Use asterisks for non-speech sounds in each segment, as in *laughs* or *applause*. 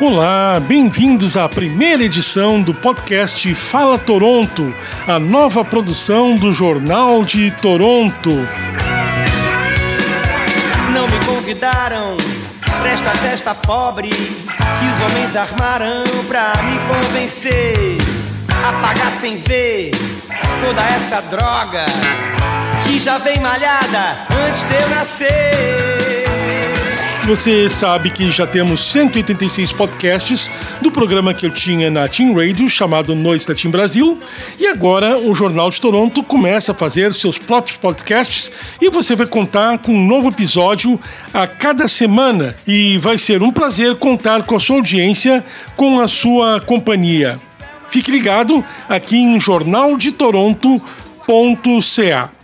Olá, bem-vindos à primeira edição do podcast Fala Toronto, a nova produção do Jornal de Toronto. Não me convidaram pra esta festa pobre que os homens armaram pra me convencer a pagar sem ver toda essa droga que já vem malhada antes de eu nascer. Você sabe que já temos 186 podcasts do programa que eu tinha na Team Radio, chamado Noite da Team Brasil. E agora o Jornal de Toronto começa a fazer seus próprios podcasts e você vai contar com um novo episódio a cada semana. E vai ser um prazer contar com a sua audiência, com a sua companhia. Fique ligado aqui em jornaldetoronto.ca.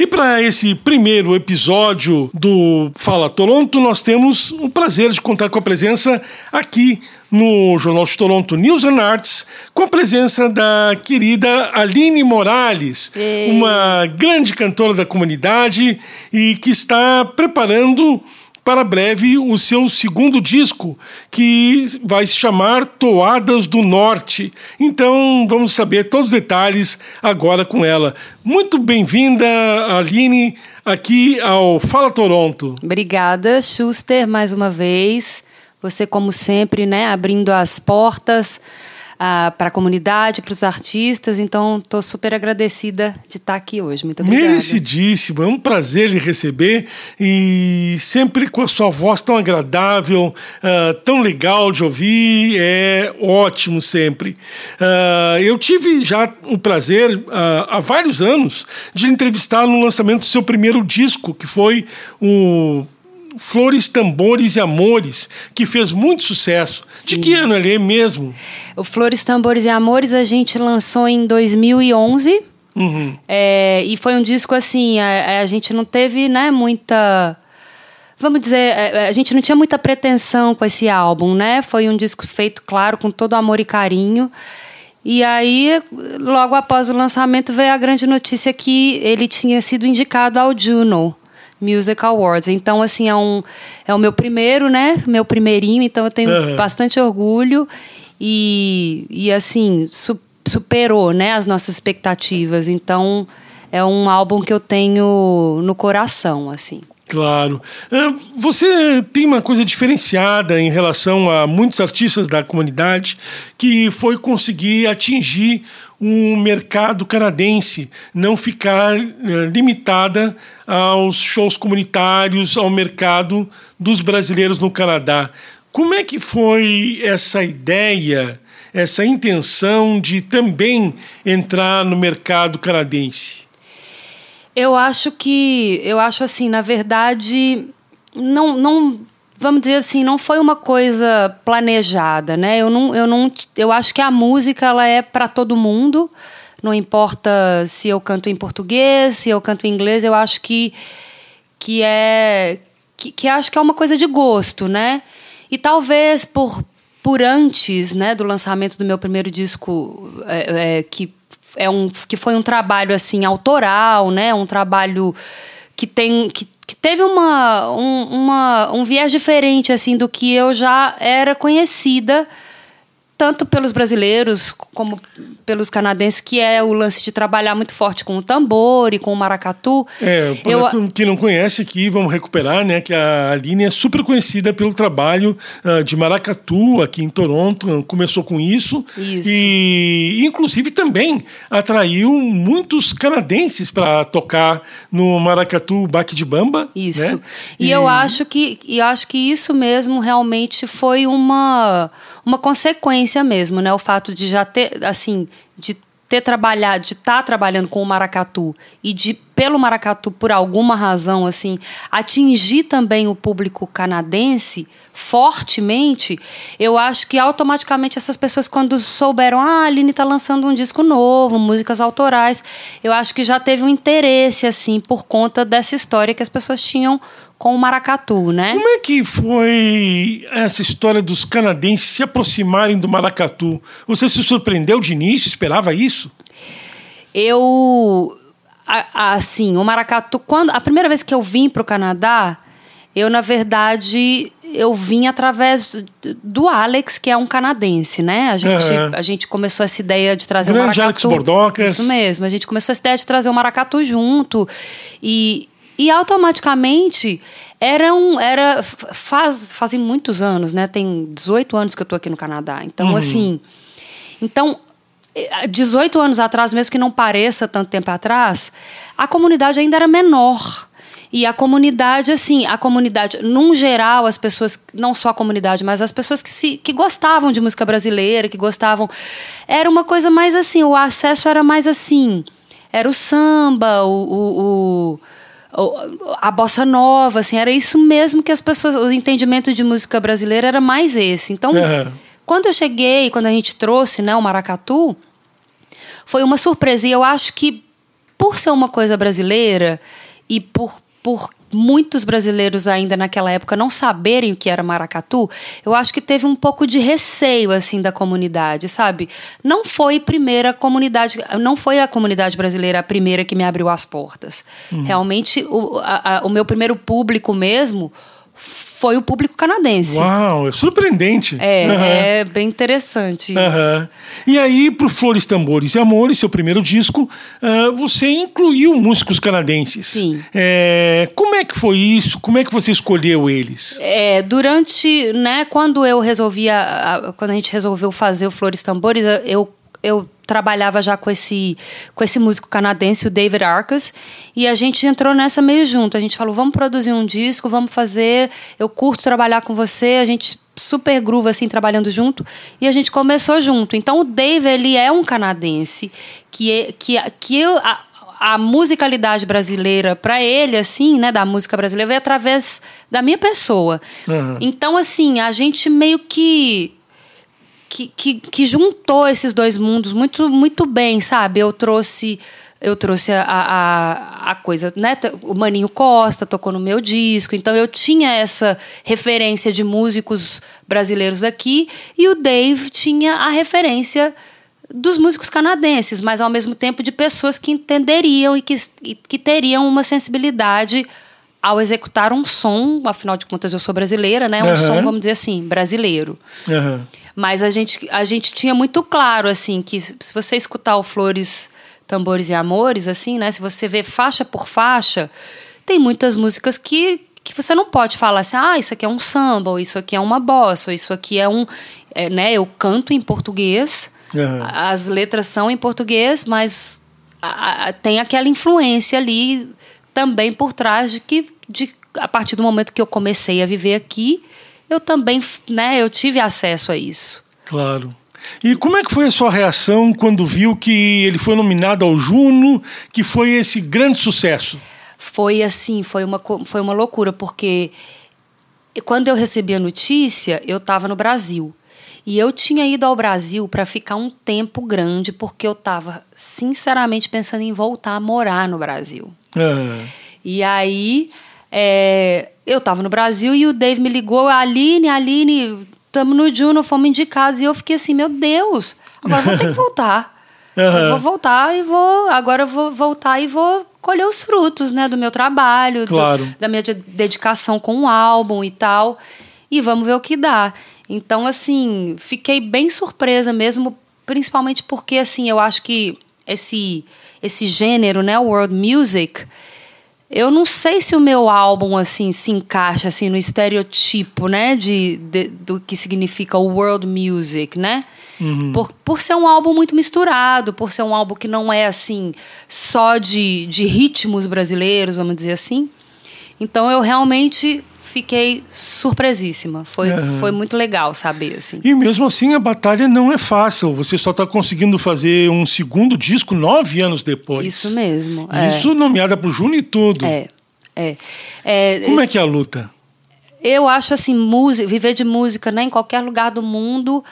E para esse primeiro episódio do Fala Toronto, nós temos o prazer de contar com a presença aqui no Jornal de Toronto News and Arts, com a presença da querida Aline Morales, Ei. uma grande cantora da comunidade e que está preparando para breve o seu segundo disco, que vai se chamar Toadas do Norte. Então vamos saber todos os detalhes agora com ela. Muito bem-vinda, Aline, aqui ao Fala Toronto. Obrigada, Schuster, mais uma vez. Você, como sempre, né, abrindo as portas para a comunidade, para os artistas. Então, estou super agradecida de estar aqui hoje. Muito obrigada. Merecidíssimo, é um prazer lhe receber e sempre com a sua voz tão agradável, ah, tão legal de ouvir, é ótimo sempre. Ah, eu tive já o prazer, ah, há vários anos, de entrevistar no lançamento do seu primeiro disco, que foi o Flores, Tambores e Amores, que fez muito sucesso. De que ano ele é mesmo? O Flores, Tambores e Amores a gente lançou em 2011. Uhum. É, e foi um disco assim, a, a gente não teve né, muita. Vamos dizer, a, a gente não tinha muita pretensão com esse álbum, né? Foi um disco feito, claro, com todo amor e carinho. E aí, logo após o lançamento, veio a grande notícia que ele tinha sido indicado ao Juno Music Awards. Então, assim, é, um, é o meu primeiro, né? Meu primeirinho, então eu tenho Aham. bastante orgulho. E, e assim, su- superou né, as nossas expectativas. Então, é um álbum que eu tenho no coração, assim. Claro. Ah, Você tem uma coisa diferenciada em relação a muitos artistas da comunidade, que foi conseguir atingir o mercado canadense, não ficar eh, limitada aos shows comunitários, ao mercado dos brasileiros no Canadá. Como é que foi essa ideia, essa intenção de também entrar no mercado canadense? Eu acho que, eu acho assim, na verdade, não, não, vamos dizer assim, não foi uma coisa planejada, né? Eu não, eu não, eu acho que a música ela é para todo mundo. Não importa se eu canto em português, se eu canto em inglês, eu acho que que é que, que acho que é uma coisa de gosto, né? E talvez por por antes, né, do lançamento do meu primeiro disco, é, é, que é um que foi um trabalho assim autoral, né, um trabalho que tem que, que teve uma um, uma um viés diferente assim do que eu já era conhecida tanto pelos brasileiros como pelos canadenses, que é o lance de trabalhar muito forte com o tambor e com o maracatu. É, para eu, quem não conhece aqui, vamos recuperar, né? Que a Aline é super conhecida pelo trabalho ah, de maracatu aqui em Toronto, começou com isso. Isso. E, inclusive, também atraiu muitos canadenses para tocar no maracatu Baque de Bamba. Isso. né? E, eu acho que e acho que isso mesmo realmente foi uma uma consequência mesmo, né? O fato de já ter assim, de ter trabalhado, de estar trabalhando com o maracatu e de pelo maracatu por alguma razão assim atingir também o público canadense fortemente, eu acho que automaticamente essas pessoas quando souberam, ah, a Aline está lançando um disco novo, músicas autorais, eu acho que já teve um interesse assim por conta dessa história que as pessoas tinham com o maracatu, né? Como é que foi essa história dos canadenses se aproximarem do maracatu? Você se surpreendeu de início? Esperava isso? Eu assim, o maracatu, quando a primeira vez que eu vim para o Canadá, eu na verdade eu vim através do Alex, que é um canadense, né? A gente, Aham. a gente começou essa ideia de trazer Grande o Alex maracatu. Bordocas. Isso mesmo. A gente começou essa ideia de trazer o maracatu junto e, e automaticamente era um era faz fazem muitos anos, né? Tem 18 anos que eu tô aqui no Canadá. Então Uhum. assim, então eh, 18 anos atrás, mesmo que não pareça tanto tempo atrás, a comunidade ainda era menor. E a comunidade, assim, a comunidade, num geral, as pessoas, não só a comunidade, mas as pessoas que, se, que gostavam de música brasileira, que gostavam. Era uma coisa mais assim, o acesso era mais assim. Era o samba, o- o- o- a bossa nova, assim, era isso mesmo que as pessoas. O entendimento de música brasileira era mais esse. Então, Aham. quando eu cheguei, quando a gente trouxe né, o maracatu, foi uma surpresa. E eu acho que, por ser uma coisa brasileira e por, por muitos brasileiros ainda naquela época não saberem o que era maracatu, eu acho que teve um pouco de receio assim da comunidade, sabe? Não foi a primeira comunidade, não foi a comunidade brasileira a primeira que me abriu as portas. Realmente, o, a- a- o meu primeiro público mesmo foi o público canadense. Uau, é surpreendente. É, Aham. é bem interessante isso. Aham. E aí, pro Flores, Tambores e Amores, seu primeiro disco, ah, você incluiu músicos canadenses. Sim. É, como é que foi isso? Como é que você escolheu eles? É, durante, né, quando eu resolvi, a- a- quando a gente resolveu fazer o Flores Tambores, eu, eu trabalhava já com esse, com esse músico canadense, o David Arcas, e a gente entrou nessa meio junto. A gente falou, vamos produzir um disco, vamos fazer, eu curto trabalhar com você, a gente super groove, assim, trabalhando junto, e a gente começou junto. Então, o David, ele é um canadense, que, é- que, que eu... A, a musicalidade brasileira para ele assim, né, da música brasileira veio através da minha pessoa. Uhum. Então assim, a gente meio que que, que que juntou esses dois mundos muito muito bem, sabe? Eu trouxe eu trouxe a, a, a coisa, né? O Maninho Costa tocou no meu disco, então eu tinha essa referência de músicos brasileiros aqui e o Dave tinha a referência dos músicos canadenses, mas ao mesmo tempo de pessoas que entenderiam e que, e que teriam uma sensibilidade ao executar um som, afinal de contas eu sou brasileira, né? Um Aham. som, vamos dizer assim, brasileiro. Aham. Mas a gente, a gente tinha muito claro, assim, que se você escutar o Flores, Tambores e Amores, assim, né? Se você vê faixa por faixa, tem muitas músicas que, que você não pode falar assim, ah, isso aqui é um samba, ou isso aqui é uma bossa, ou isso aqui é um... é, né? Eu canto em português, Aham. as letras são em português, mas a- a- tem aquela influência ali também por trás de que de, a partir do momento que eu comecei a viver aqui, eu também, né, eu tive acesso a isso. Claro. E como é que foi a sua reação quando viu que ele foi nominado ao Juno, que foi esse grande sucesso? Foi assim, foi uma, foi uma loucura, porque quando eu recebi a notícia, eu estava no Brasil. E eu tinha ido ao Brasil para ficar um tempo grande, porque eu estava sinceramente pensando em voltar a morar no Brasil. Ah, E aí, é, eu estava no Brasil e o Dave me ligou, Aline, Aline, estamos no Juno, fomos indicados. E eu fiquei assim, meu Deus, agora vou ter que voltar. *laughs* Eu vou voltar e vou. Agora eu vou voltar e vou colher os frutos, né, do meu trabalho, do- Claro. da minha de- dedicação com o álbum e tal. E vamos ver o que dá. Então, assim, fiquei bem surpresa mesmo, principalmente porque, assim, eu acho que esse, esse gênero, né, world music, eu não sei se o meu álbum, assim, se encaixa, assim, no estereotipo, né, de, de- do que significa o world music, né? Por, por ser um álbum muito misturado, por ser um álbum que não é, assim, só de, de ritmos brasileiros, vamos dizer assim. Então, eu realmente fiquei surpresíssima. Foi, Aham. foi muito legal saber, assim. E mesmo assim a batalha não é fácil. Você só está conseguindo fazer um segundo disco nove anos depois. Isso mesmo. é. Isso nomeada para o Juno e tudo. É. É. É, Como é que é a luta? Eu acho assim, música, viver de música né, em qualquer lugar do mundo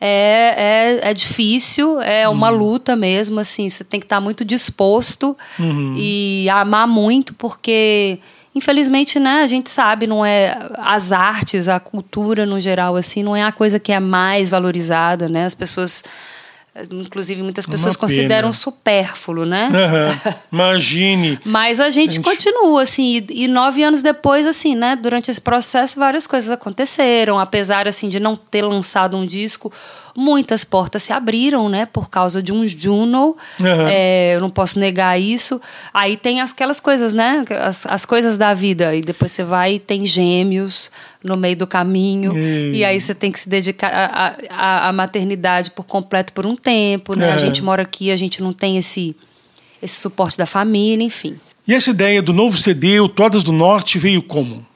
é, é, é difícil, é uma luta mesmo, assim, você tem que estar muito disposto e amar muito, porque infelizmente, né, a gente sabe, não é as artes, a cultura no geral, assim, não é a coisa que é mais valorizada, né? As pessoas Inclusive, muitas pessoas Uma pena. consideram supérfluo, né? Aham. *laughs* Imagine. Mas a gente, Gente. continua, assim, e, e nove anos depois, assim, né? Durante esse processo, várias coisas aconteceram. Apesar, assim, de não ter lançado um disco, muitas portas se abriram, né? Por causa de um Juno. Aham. É, eu não posso negar isso. Aí tem aquelas coisas, né? As, as coisas da vida. E depois você vai e tem gêmeos no meio do caminho. E- E aí você tem que se dedicar à- maternidade por completo por um tempo, né? A gente mora aqui, a gente não tem esse, esse suporte da família, enfim. E essa ideia do novo CD, o Todas do Norte, veio como?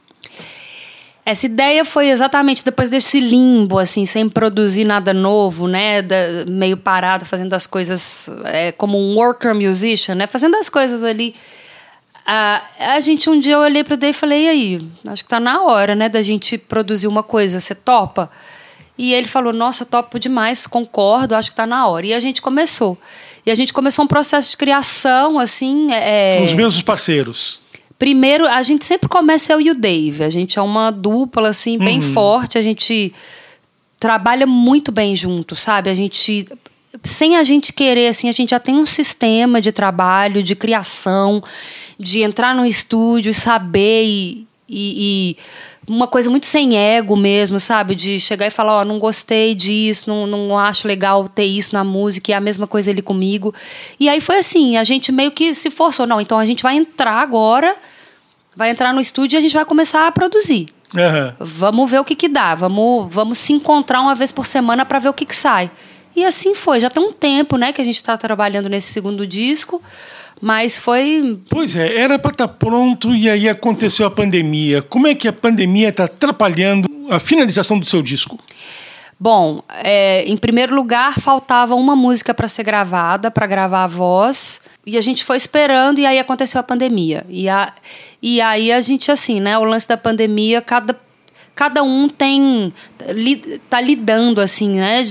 Essa ideia foi exatamente depois desse limbo, assim, sem produzir nada novo, né? Da- meio parado, fazendo as coisas é, como um worker musician, né? Fazendo as coisas ali. A, a gente, um dia eu olhei pro Dave e falei, e aí? Acho que tá na hora, né? Da gente produzir uma coisa. Você topa? E ele falou, nossa, topo demais, concordo, acho que tá na hora. E a gente começou. E a gente começou um processo de criação, assim... É, Os mesmos parceiros. Primeiro, a gente sempre começa eu e o Dave. A gente é uma dupla, assim, bem forte. A gente trabalha muito bem junto, sabe? A gente. Sem a gente querer, assim, a gente já tem um sistema de trabalho, de criação, de entrar no estúdio e saber e. e- e uma coisa muito sem ego mesmo, sabe? De chegar e falar, ó, não gostei disso, não, não acho legal ter isso na música, e é a mesma coisa ele comigo. E aí foi assim, a gente meio que se forçou, não, então a gente vai entrar agora, vai entrar no estúdio e a gente vai começar a produzir. Aham. Vamos ver o que que dá, vamos, vamos se encontrar uma vez por semana para ver o que que sai. E assim foi, já tem um tempo, né, que a gente está trabalhando nesse segundo disco, mas foi Pois é, era para estar pronto e aí aconteceu a pandemia. Como é que a pandemia está atrapalhando a finalização do seu disco? Bom, é, em primeiro lugar, faltava uma música para ser gravada, para gravar a voz. E a gente foi esperando, e aí aconteceu a pandemia. E, a, e aí a gente, assim, né? O lance da pandemia, cada, cada um tem. li- tá lidando, assim, né?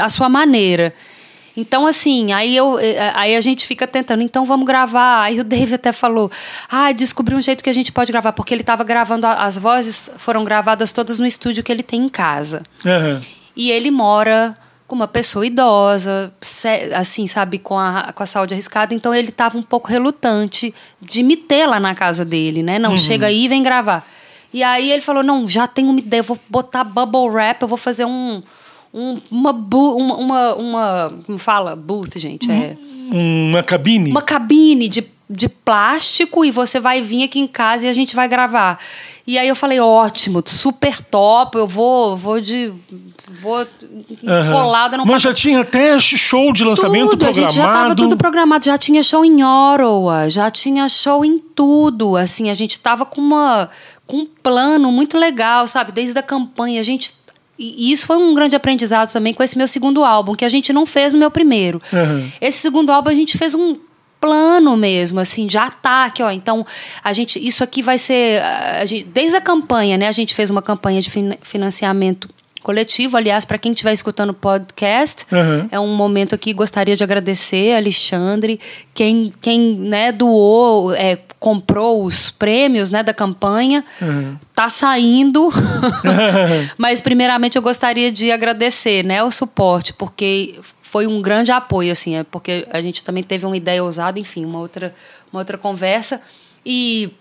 A sua maneira. Então, assim, aí, eu, eh, aí a gente fica tentando, então vamos gravar. Aí o Dave até falou: ah, descobri um jeito que a gente pode gravar, porque ele estava gravando, as vozes foram gravadas todas no estúdio que ele tem em casa. Aham. E ele mora com uma pessoa idosa, assim, sabe, com a, com a saúde arriscada, então ele estava um pouco relutante de me ter lá na casa dele, né? Não, chega aí e vem gravar. E aí ele falou: não, já tenho uma ideia, eu vou botar bubble wrap, eu vou fazer um. Um- uma, bu- uma, uma, uma. Como fala? Booth, gente. É Uma cabine? uma cabine de, de plástico e você vai vir aqui em casa e a gente vai gravar. E aí eu falei, ótimo, super top, eu vou, vou de. Vou colada no Mas já tinha até show de lançamento tudo, a gente já programado. tudo programado, já tinha show em Ottawa, já tinha show em tudo, assim, a gente estava com uma com um plano muito legal, sabe? Desde a campanha, a gente e isso foi um grande aprendizado também com esse meu segundo álbum, que a gente não fez no meu primeiro. Aham. Esse segundo álbum a gente fez um plano mesmo, assim, de ataque, ó. Então, a gente, isso aqui vai ser, a gente, desde a campanha, né? A gente fez uma campanha de fin- financiamento coletivo. Aliás, para quem estiver escutando o podcast, Aham. é um momento aqui gostaria de agradecer a Alexandre, quem, quem né, doou, é, comprou os prêmios né, da campanha, tá saindo. *laughs* Mas primeiramente eu gostaria de agradecer né, o suporte, porque foi um grande apoio, assim, é porque a gente também teve uma ideia ousada, enfim, uma outra, uma outra conversa. E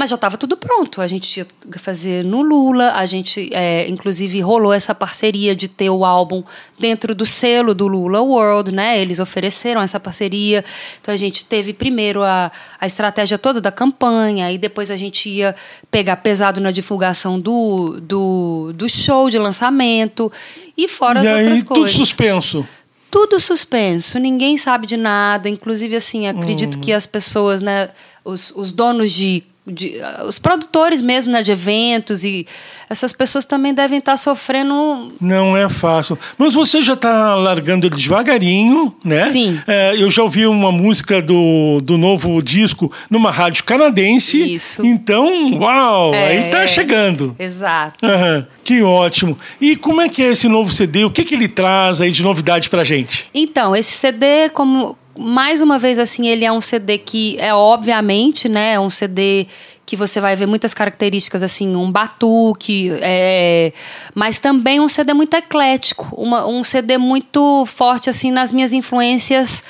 mas já estava tudo pronto. A gente ia fazer no Lula, a gente, é, inclusive, rolou essa parceria de ter o álbum dentro do selo do Lula World, né? Eles ofereceram essa parceria. Então a gente teve primeiro a, a estratégia toda da campanha, e depois a gente ia pegar pesado na divulgação do, do, do show de lançamento e fora e as aí, outras tudo coisas. suspenso. Tudo suspenso, ninguém sabe de nada. Inclusive, assim, acredito Uhum. que as pessoas, né, os, os donos de, de- os produtores mesmo, né, de eventos e essas pessoas também devem estar sofrendo. Não é fácil. Mas você já está largando ele devagarinho, né? Sim. É, eu já ouvi uma música do, do novo disco numa rádio canadense. Isso. Então, uau, É. aí tá chegando. Exato. Aham, que ótimo. E como é que é esse novo CD? O que, que ele traz aí de novidade pra gente? Então, esse CD, como mais uma vez, assim, ele é um CD que é obviamente, né? É um CD que você vai ver muitas características, assim, um batuque, é, mas também um CD muito eclético, uma, um CD muito forte, assim, nas minhas influências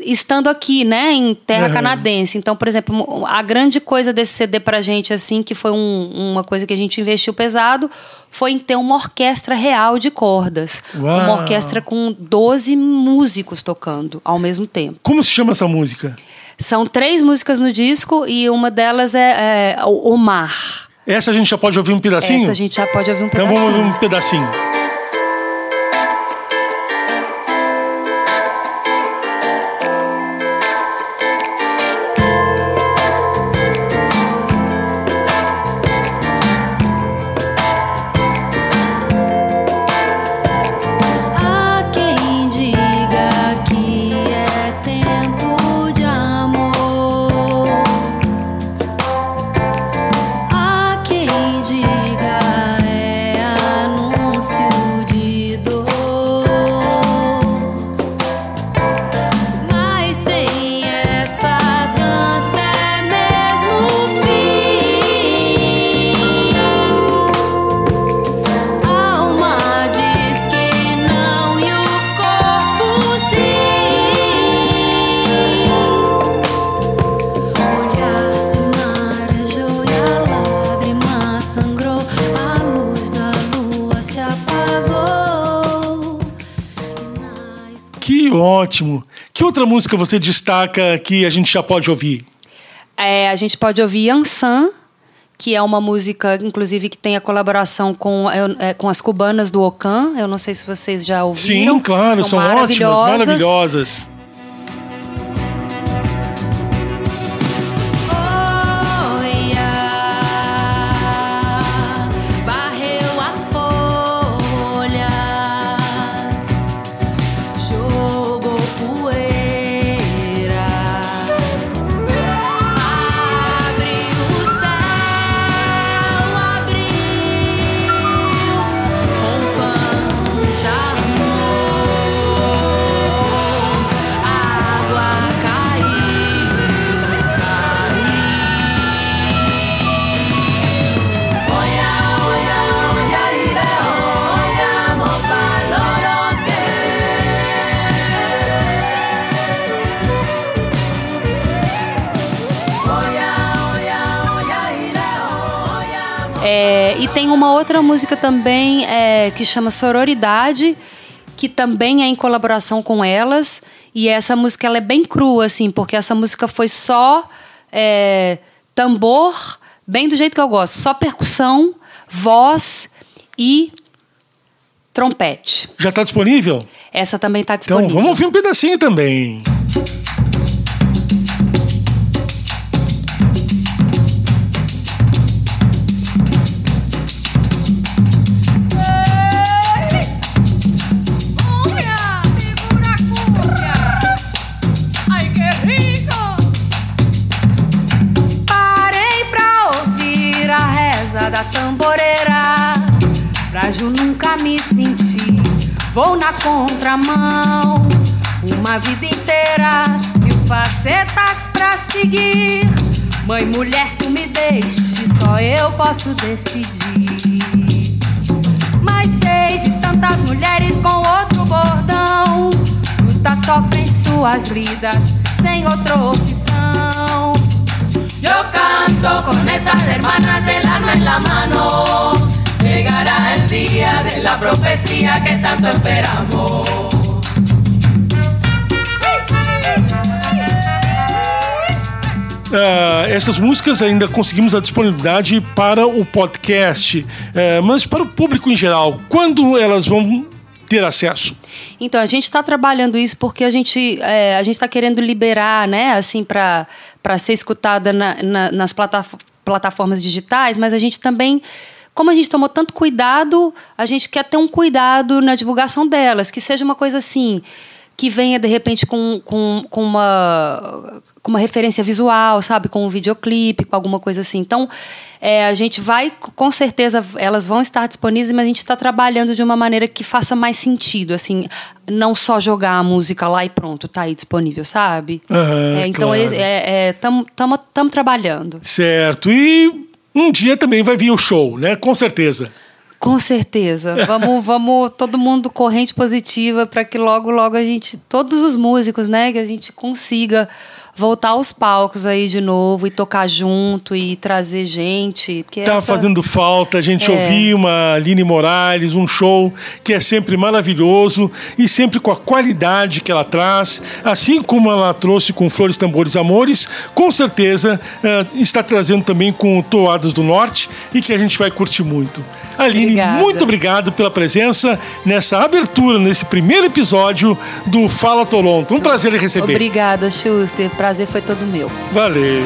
estando aqui, né, em terra uhum. canadense. Então, por exemplo, a grande coisa desse CD pra gente, assim, que foi um, uma coisa que a gente investiu pesado, foi em ter uma orquestra real de cordas. Uau. Uma orquestra com 12 músicos tocando ao mesmo tempo. Como se chama essa música? São três músicas no disco e uma delas é, é O Mar. Essa a gente já pode ouvir um pedacinho? Essa a gente já pode ouvir um pedacinho. Então vamos ouvir um pedacinho. Ótimo. Que outra música você destaca que a gente já pode ouvir? É, a gente pode ouvir Yansan, que é uma música, inclusive, que tem a colaboração com, é, é com as cubanas do Ocan. Eu não sei se vocês já ouviram. Sim, claro, são, são maravilhosas. ótimas, maravilhosas. Uma outra música também é, que chama Sororidade, que também é em colaboração com elas. E essa música ela é bem crua, assim, porque essa música foi só é, tambor, bem do jeito que eu gosto, só percussão, voz e trompete. Já está disponível? Essa também está disponível. Então vamos ouvir um pedacinho também. Frágil nunca me senti. Vou na contramão, uma vida inteira, mil facetas pra seguir. Mãe, mulher, tu me deixe, só eu posso decidir. Mas sei de tantas mulheres com outro bordão, luta, sofrem suas vidas, sem outra opção. Eu canto com essas hermanas, el alma en la mano. Llegará el día de la profecía que tanto esperamos. Uh, essas músicas ainda conseguimos a disponibilidade para o podcast, uh, mas para o público em geral, quando elas vão ter acesso? Então a gente está trabalhando isso porque a gente é, está querendo liberar, né, assim para para ser escutada na, na, nas plataformas digitais, mas a gente também como a gente tomou tanto cuidado, a gente quer ter um cuidado na divulgação delas, que seja uma coisa assim que venha de repente com, com, com uma com uma referência visual, sabe, com um videoclipe, com alguma coisa assim. Então, é, a gente vai, com certeza, elas vão estar disponíveis, mas a gente está trabalhando de uma maneira que faça mais sentido, assim, não só jogar a música lá e pronto, tá aí disponível, sabe? Uhum, é, então, claro. estamos é, trabalhando. Certo. E um dia também vai vir o show, né? Com certeza. Com certeza. Vamos, *laughs* vamos todo mundo corrente positiva para que logo, logo a gente, todos os músicos, né, que a gente consiga voltar aos palcos aí de novo e tocar junto e trazer gente. Porque tá essa... fazendo falta a gente É. ouvir uma Aline Morales, um show que é sempre maravilhoso e sempre com a qualidade que ela traz, assim como ela trouxe com Flores, Tambores, Amores, com certeza eh, está trazendo também com Toadas do Norte e que a gente vai curtir muito. Aline, Obrigada. muito obrigado pela presença nessa abertura, nesse primeiro episódio do Fala Toronto. Um prazer em receber. Obrigada, Schuster. Prazer foi todo meu. Valeu.